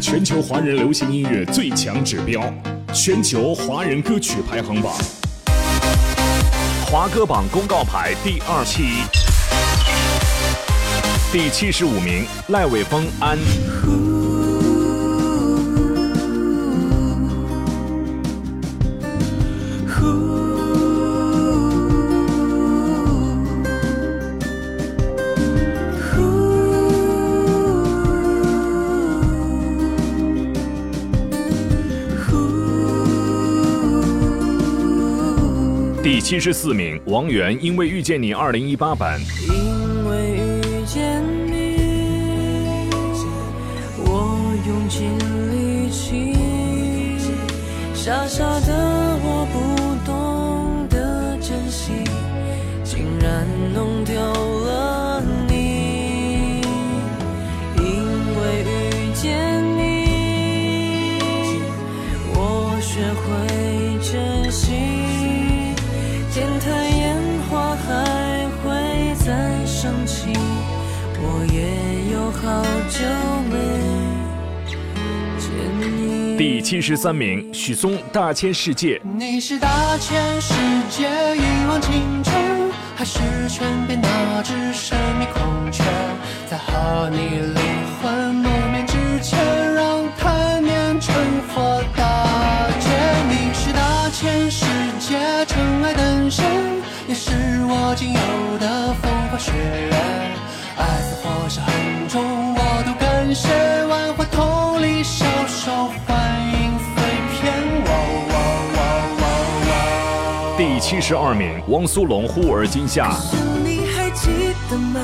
全球华人流行音乐最强指标，全球华人歌曲排行榜，华歌榜公告牌第二期，第七十五名，赖伟峰安。第七十四名，王源《因为遇见你》二零一八版。因为遇见你，我用尽力气，傻傻的我不懂得珍惜，竟然第七十三名，许嵩《大千世界》。你是大千世界一往情深，还是泉边那只神秘孔雀？在和你灵魂诺面之前，让贪念成佛大劫。你是大千世界尘埃诞生，也是我仅有的风花雪月。爱似火烧痕中，我都感谢。万花筒里小手欢迎碎片。哇哇哇哇哇！第七十二名，汪苏泷《忽而今夏》。是你还记得吗？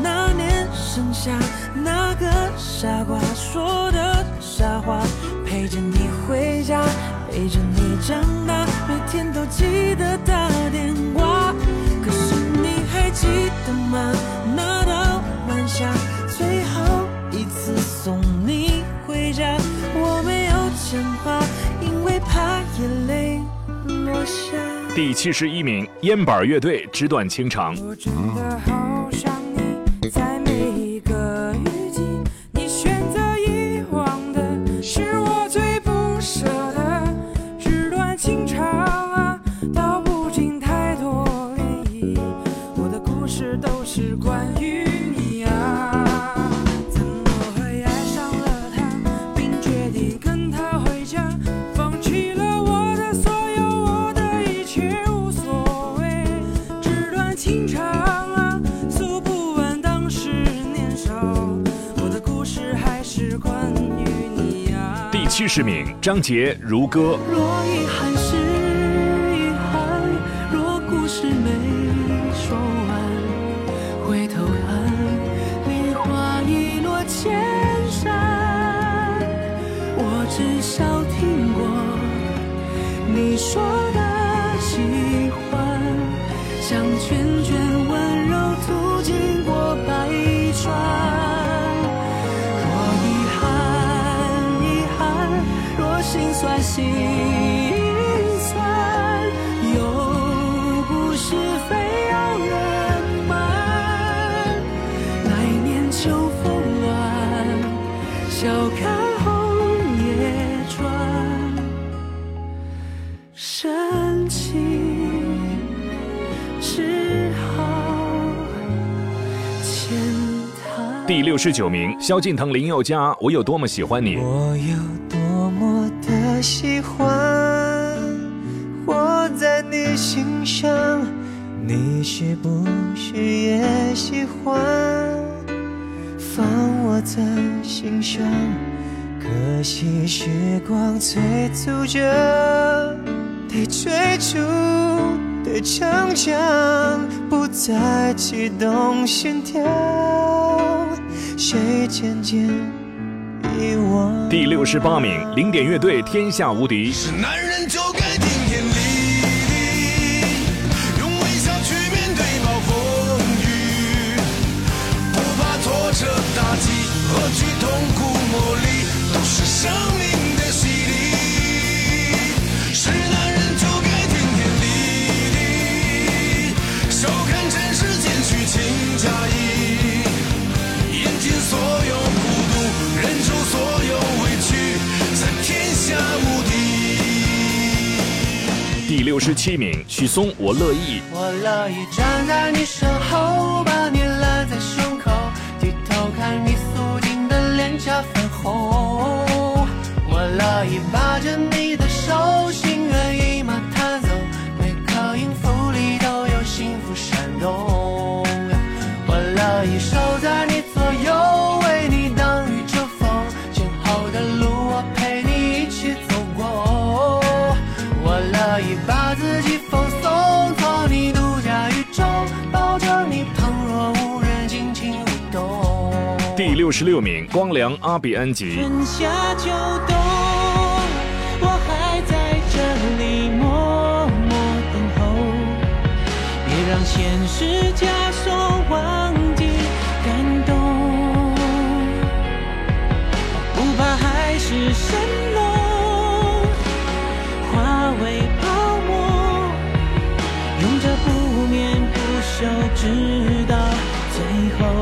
那年盛夏，那个傻瓜说的傻话，陪着你回家，陪着你长大，每天都记得打电话。可是你还记得吗？那道晚霞，最后第七十一名，烟板乐队《纸短情长》。啊。第七十名，张杰《如歌》。若遗憾是遗憾，若故事没说完，回头看，梨花已落千山。我至少听过你说的喜欢，像涓涓心酸，又不是非要圆满。来年秋风乱，笑看红叶转，深情只好浅谈。第六十九名，萧敬腾、林宥嘉《我有多么喜欢你》。我有喜欢，活在你心上，你是不是也喜欢？放我在心上，可惜时光催促着，得追逐的逞强，不再启动心跳，谁渐渐？第六十八名，零点乐队《天下无敌》。是男人就该顶天立地，用微笑去面对暴风雨，不怕挫折打击，何六十七名，许嵩《我乐意》。我乐意站在你身后，把你揽在胸口，低头看你素净的脸颊泛红。我乐意把着十六名，光良《阿比安吉》。春夏秋冬，我还在这里默默等候。别让现实枷锁忘记感动，不怕海市蜃楼，化为泡沫，用这不眠不休，直到最后。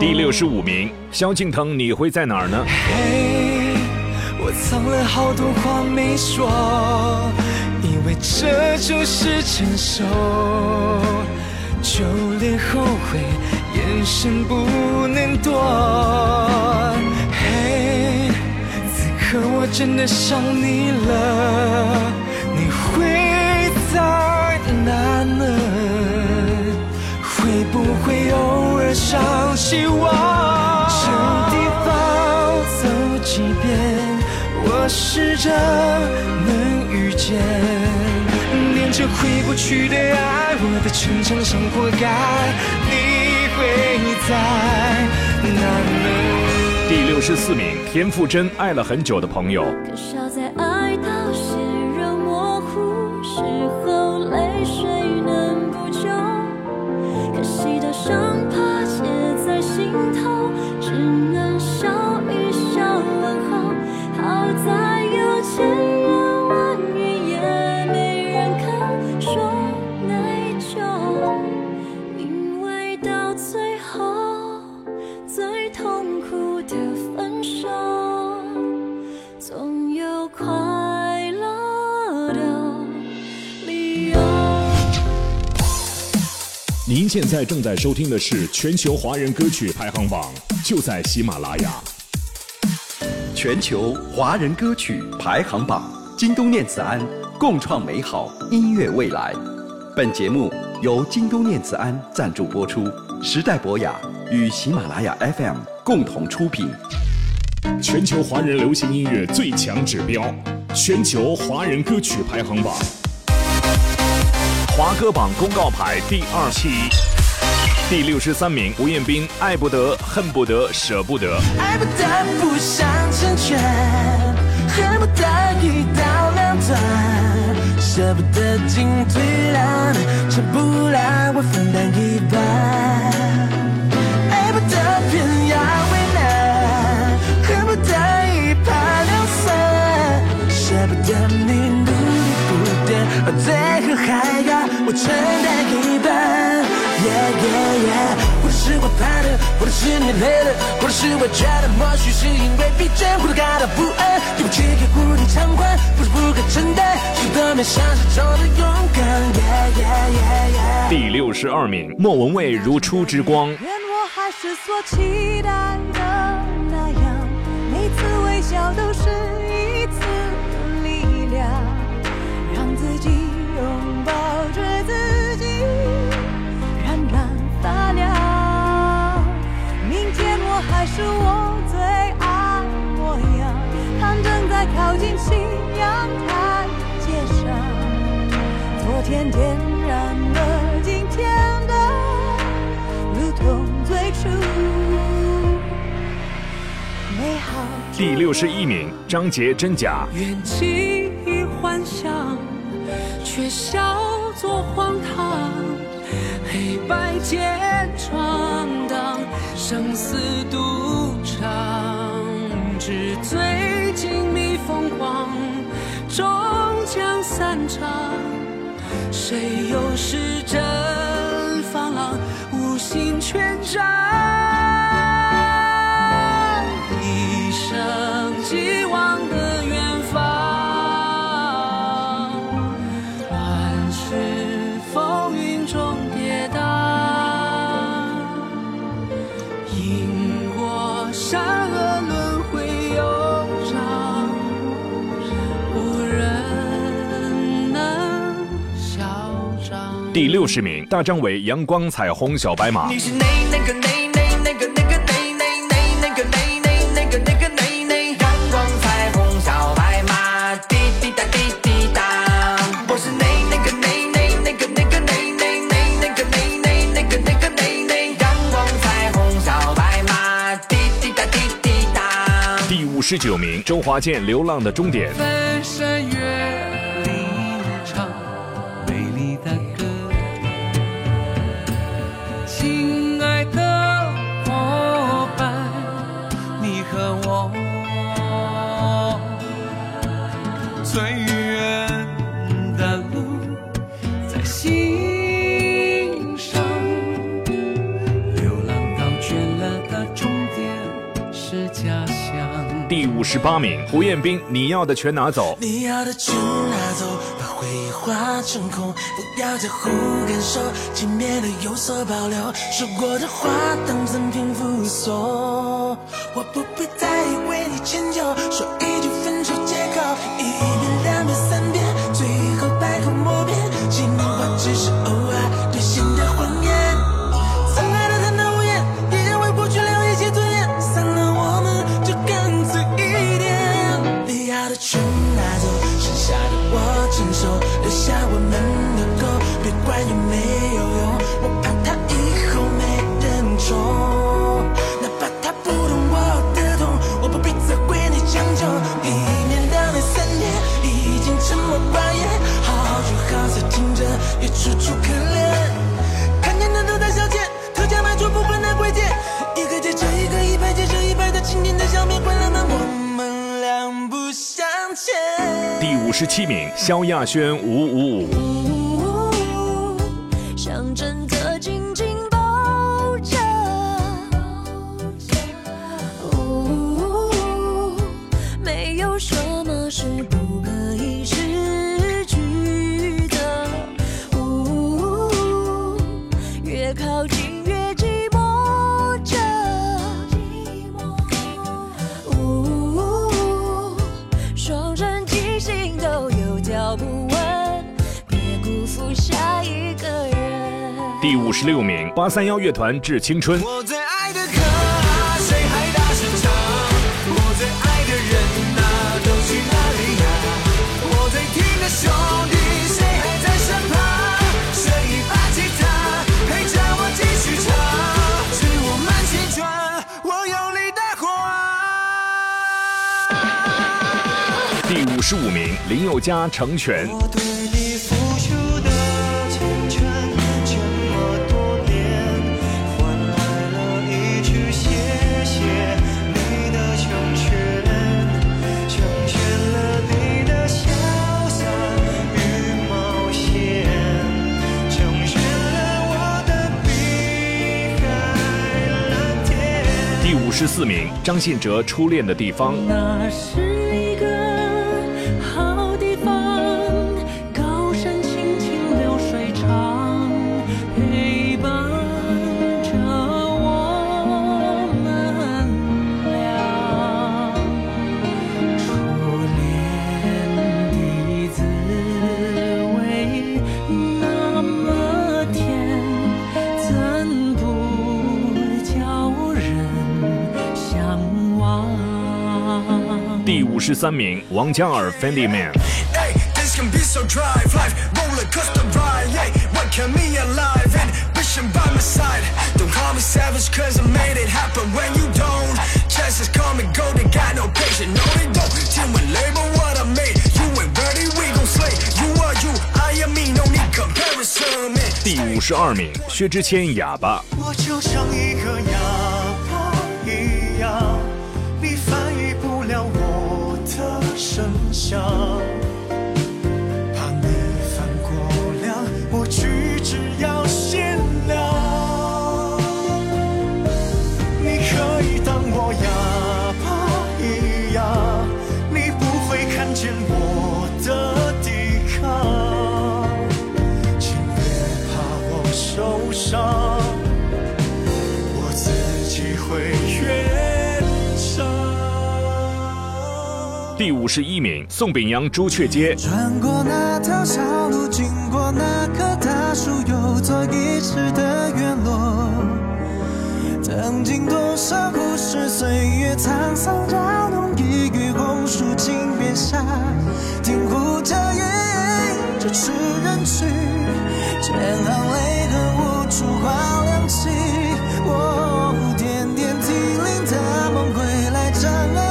第六十五名，萧敬腾《你会在哪儿呢》。嘿，我藏了好多话没说，以为这就是成熟，就连后悔眼神不能躲。嘿，此刻我真的想你了，我试着能遇见。连着回不去的爱，我的城墙上活该。你会在哪呢？第六十四名，田馥甄《爱了很久的朋友》。可笑在爱到血肉模糊时候，泪水能补救。可惜的伤疤结在心头，只能您现在正在收听的是全球华人歌曲排行榜，就在喜马拉雅。全球华人歌曲排行榜，京东念慈庵共创美好音乐未来。本节目由京东念慈庵赞助播出，时代博雅与喜马拉雅 FM 共同出品。全球华人流行音乐最强指标，全球华人歌曲排行榜。华歌榜公告牌第二期，第六十三名，吴彦斌《爱不得、恨不得、舍不得》。爱不得不想成全，恨不得一刀两断，舍不得进退两难，撑不来我分担一半。爱不得偏要为难，恨不得一拍两散，舍不得你，最后还要我承担一半。Yeah yeah yeah，或者是我怕的，或者是你累了，或许是因为疲倦，或感到不安，对不起给无力偿还，不是不可承担，是都没想象中的勇敢。Yeah yeah yeah yeah。第六十二名，莫文蔚《如初之光》。愿我还是所期待的那样，每次微笑都是是我最爱模样。在靠近台阶上，昨天点燃了今天的，如同最初美好。第六十一名，张杰真假。却笑作荒唐。黑白间闯荡，生死赌场，纸醉金迷疯狂，终将散场。谁又是真放浪，无心权杖？那阳光彩虹小白马，滴滴答滴滴答。第五十九名，周华健《流浪的终点》。八名，胡彦斌《你要的全拿走》。你要的全拿走，把回忆化成空，不要在乎感受，轻蔑的有所保留。说过的话当赠品附送，我不必再为你迁就，说一十七名，萧亚轩《五五五》。想真的紧紧抱着，没有什么是五十六名，八三幺乐团《致青春》。我最爱的歌啊，谁还大声唱？我最爱的人啊，都去哪里呀？我最听的兄弟，谁还在身旁？谁把吉他陪着我继续唱？致我们青春，我有你的花。第五十五名，林宥嘉《成全》。我五十四名，张信哲《初恋的地方》。那是第十三名，王嘉尔，Fendi Man。第五十二名，薛之谦，哑巴。第五十一名，宋秉阳《朱雀街》。穿过那条小路，经过那棵大树，有座遗失的院落。曾经多少故事，岁月沧桑，扰动一语红树井边下，听呼着夜，这痴人去，千行泪痕无处话凉起。我点点提令他梦归来，障碍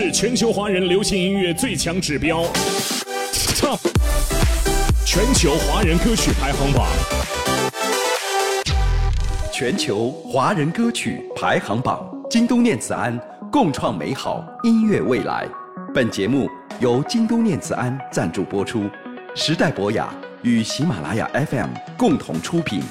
是全球华人流行音乐最强指标唱全球华人歌曲排行榜。全球华人歌曲排行榜，京东念慈庵共创美好音乐未来。本节目由京东念慈庵赞助播出，时代博雅与喜马拉雅 FM 共同出品。